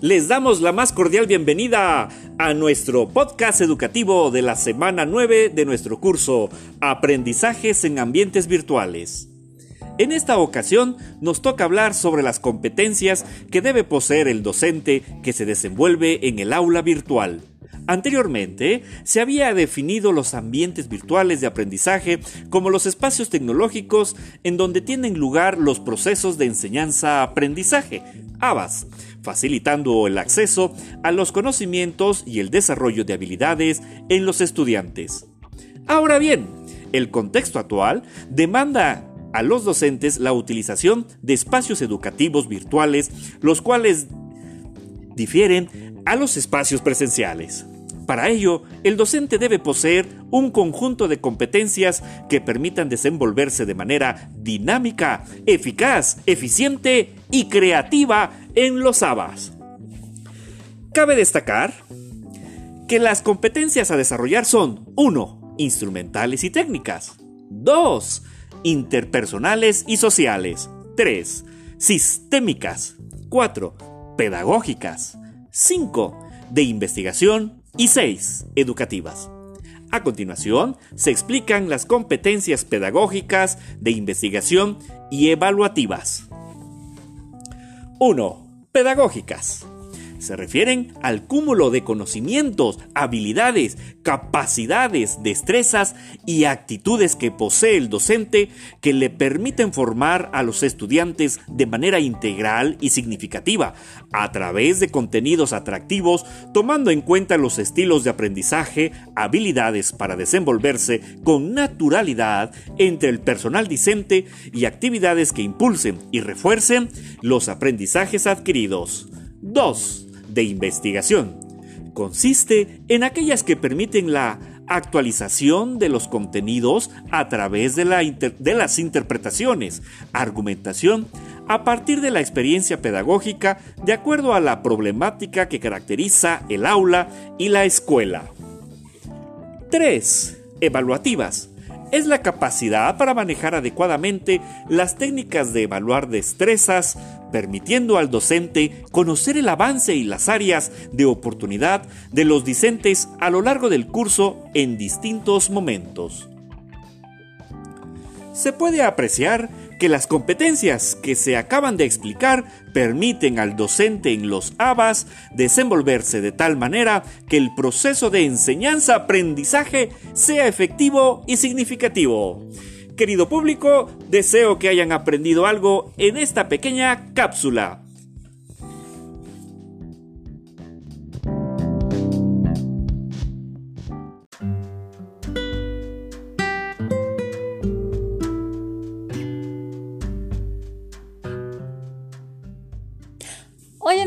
Les damos la más cordial bienvenida a nuestro podcast educativo de la semana 9 de nuestro curso Aprendizajes en Ambientes Virtuales. En esta ocasión nos toca hablar sobre las competencias que debe poseer el docente que se desenvuelve en el aula virtual. Anteriormente, se había definido los ambientes virtuales de aprendizaje como los espacios tecnológicos en donde tienen lugar los procesos de enseñanza-aprendizaje, ABAS, facilitando el acceso a los conocimientos y el desarrollo de habilidades en los estudiantes. Ahora bien, el contexto actual demanda a los docentes la utilización de espacios educativos virtuales, los cuales difieren a los espacios presenciales. Para ello, el docente debe poseer un conjunto de competencias que permitan desenvolverse de manera dinámica, eficaz, eficiente y creativa en los ABAS. Cabe destacar que las competencias a desarrollar son 1. Instrumentales y técnicas. 2. Interpersonales y sociales. 3. Sistémicas. 4. Pedagógicas. 5. De investigación. Y 6. Educativas. A continuación, se explican las competencias pedagógicas, de investigación y evaluativas. 1. Pedagógicas se refieren al cúmulo de conocimientos, habilidades, capacidades, destrezas y actitudes que posee el docente que le permiten formar a los estudiantes de manera integral y significativa, a través de contenidos atractivos, tomando en cuenta los estilos de aprendizaje, habilidades para desenvolverse con naturalidad entre el personal discente y actividades que impulsen y refuercen los aprendizajes adquiridos. 2 de investigación. Consiste en aquellas que permiten la actualización de los contenidos a través de, de, las interpretaciones, argumentación, a partir de la experiencia pedagógica de acuerdo a la problemática que caracteriza el aula y la escuela. 3. Evaluativas es la capacidad para manejar adecuadamente las técnicas de evaluar destrezas, permitiendo al docente conocer el avance y las áreas de oportunidad de los discentes a lo largo del curso en distintos momentos. Se puede apreciar que las competencias que se acaban de explicar permiten al docente en los ABAS desenvolverse de tal manera que el proceso de enseñanza-aprendizaje sea efectivo y significativo. Querido público, deseo que hayan aprendido algo en esta pequeña cápsula.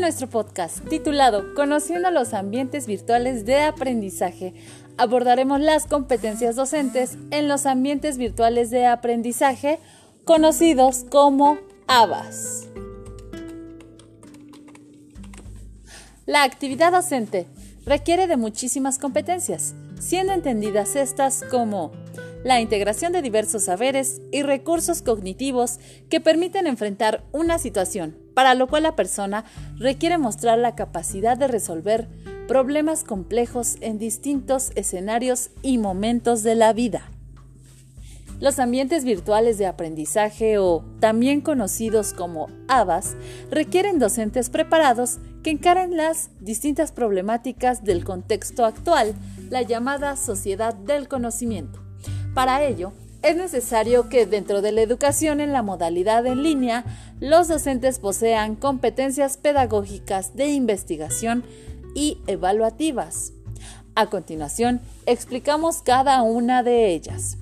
Nuestro podcast titulado Conociendo los ambientes virtuales de aprendizaje, abordaremos las competencias docentes en los ambientes virtuales de aprendizaje conocidos como ABAS. La actividad docente requiere de muchísimas competencias, siendo entendidas estas como la integración de diversos saberes y recursos cognitivos que permiten enfrentar una situación, para lo cual la persona requiere mostrar la capacidad de resolver problemas complejos en distintos escenarios y momentos de la vida. Los ambientes virtuales de aprendizaje o también conocidos como ABAS requieren docentes preparados que encaren las distintas problemáticas del contexto actual, la llamada sociedad del conocimiento. Para ello, es necesario que dentro de la educación en la modalidad en línea, los docentes posean competencias pedagógicas de investigación y evaluativas. A continuación, explicamos cada una de ellas.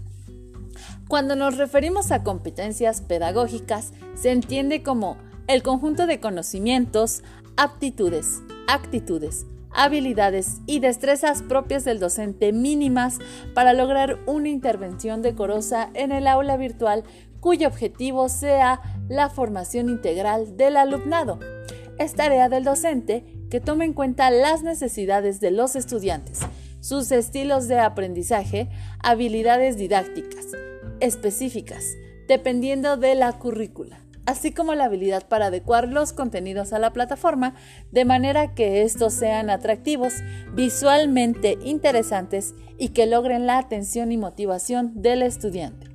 Cuando nos referimos a competencias pedagógicas, se entiende como el conjunto de conocimientos, aptitudes, actitudes, habilidades y destrezas propias del docente mínimas para lograr una intervención decorosa en el aula virtual cuyo objetivo sea la formación integral del alumnado. Es tarea del docente que tome en cuenta las necesidades de los estudiantes, sus estilos de aprendizaje, habilidades didácticas específicas, dependiendo de la currícula. Así como la habilidad para adecuar los contenidos a la plataforma de manera que estos sean atractivos, visualmente interesantes y que logren la atención y motivación del estudiante.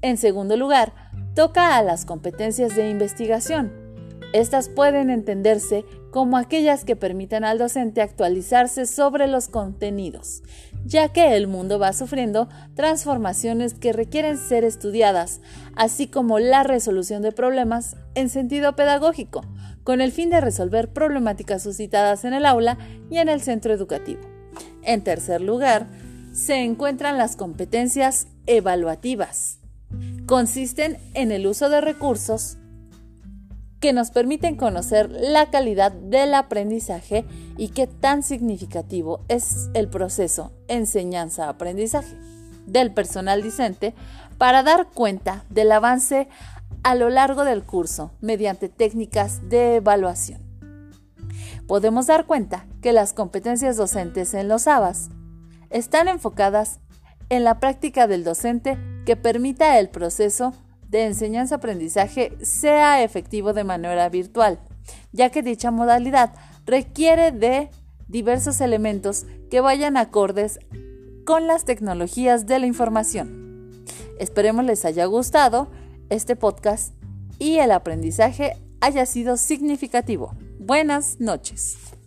En segundo lugar, toca a las competencias de investigación. Estas pueden entenderse como aquellas que permitan al docente actualizarse sobre los contenidos, ya que el mundo va sufriendo transformaciones que requieren ser estudiadas, así como la resolución de problemas en sentido pedagógico, con el fin de resolver problemáticas suscitadas en el aula y en el centro educativo. En tercer lugar, se encuentran las competencias evaluativas. Consisten en el uso de recursos que nos permiten conocer la calidad del aprendizaje y qué tan significativo es el proceso enseñanza-aprendizaje del personal docente para dar cuenta del avance a lo largo del curso mediante técnicas de evaluación. Podemos dar cuenta que las competencias docentes en los ABAS están enfocadas en la práctica del docente que permita el proceso de enseñanza-aprendizaje sea efectivo de manera virtual, ya que dicha modalidad requiere de diversos elementos que vayan acordes con las tecnologías de la información. Esperemos les haya gustado este podcast y el aprendizaje haya sido significativo. Buenas noches.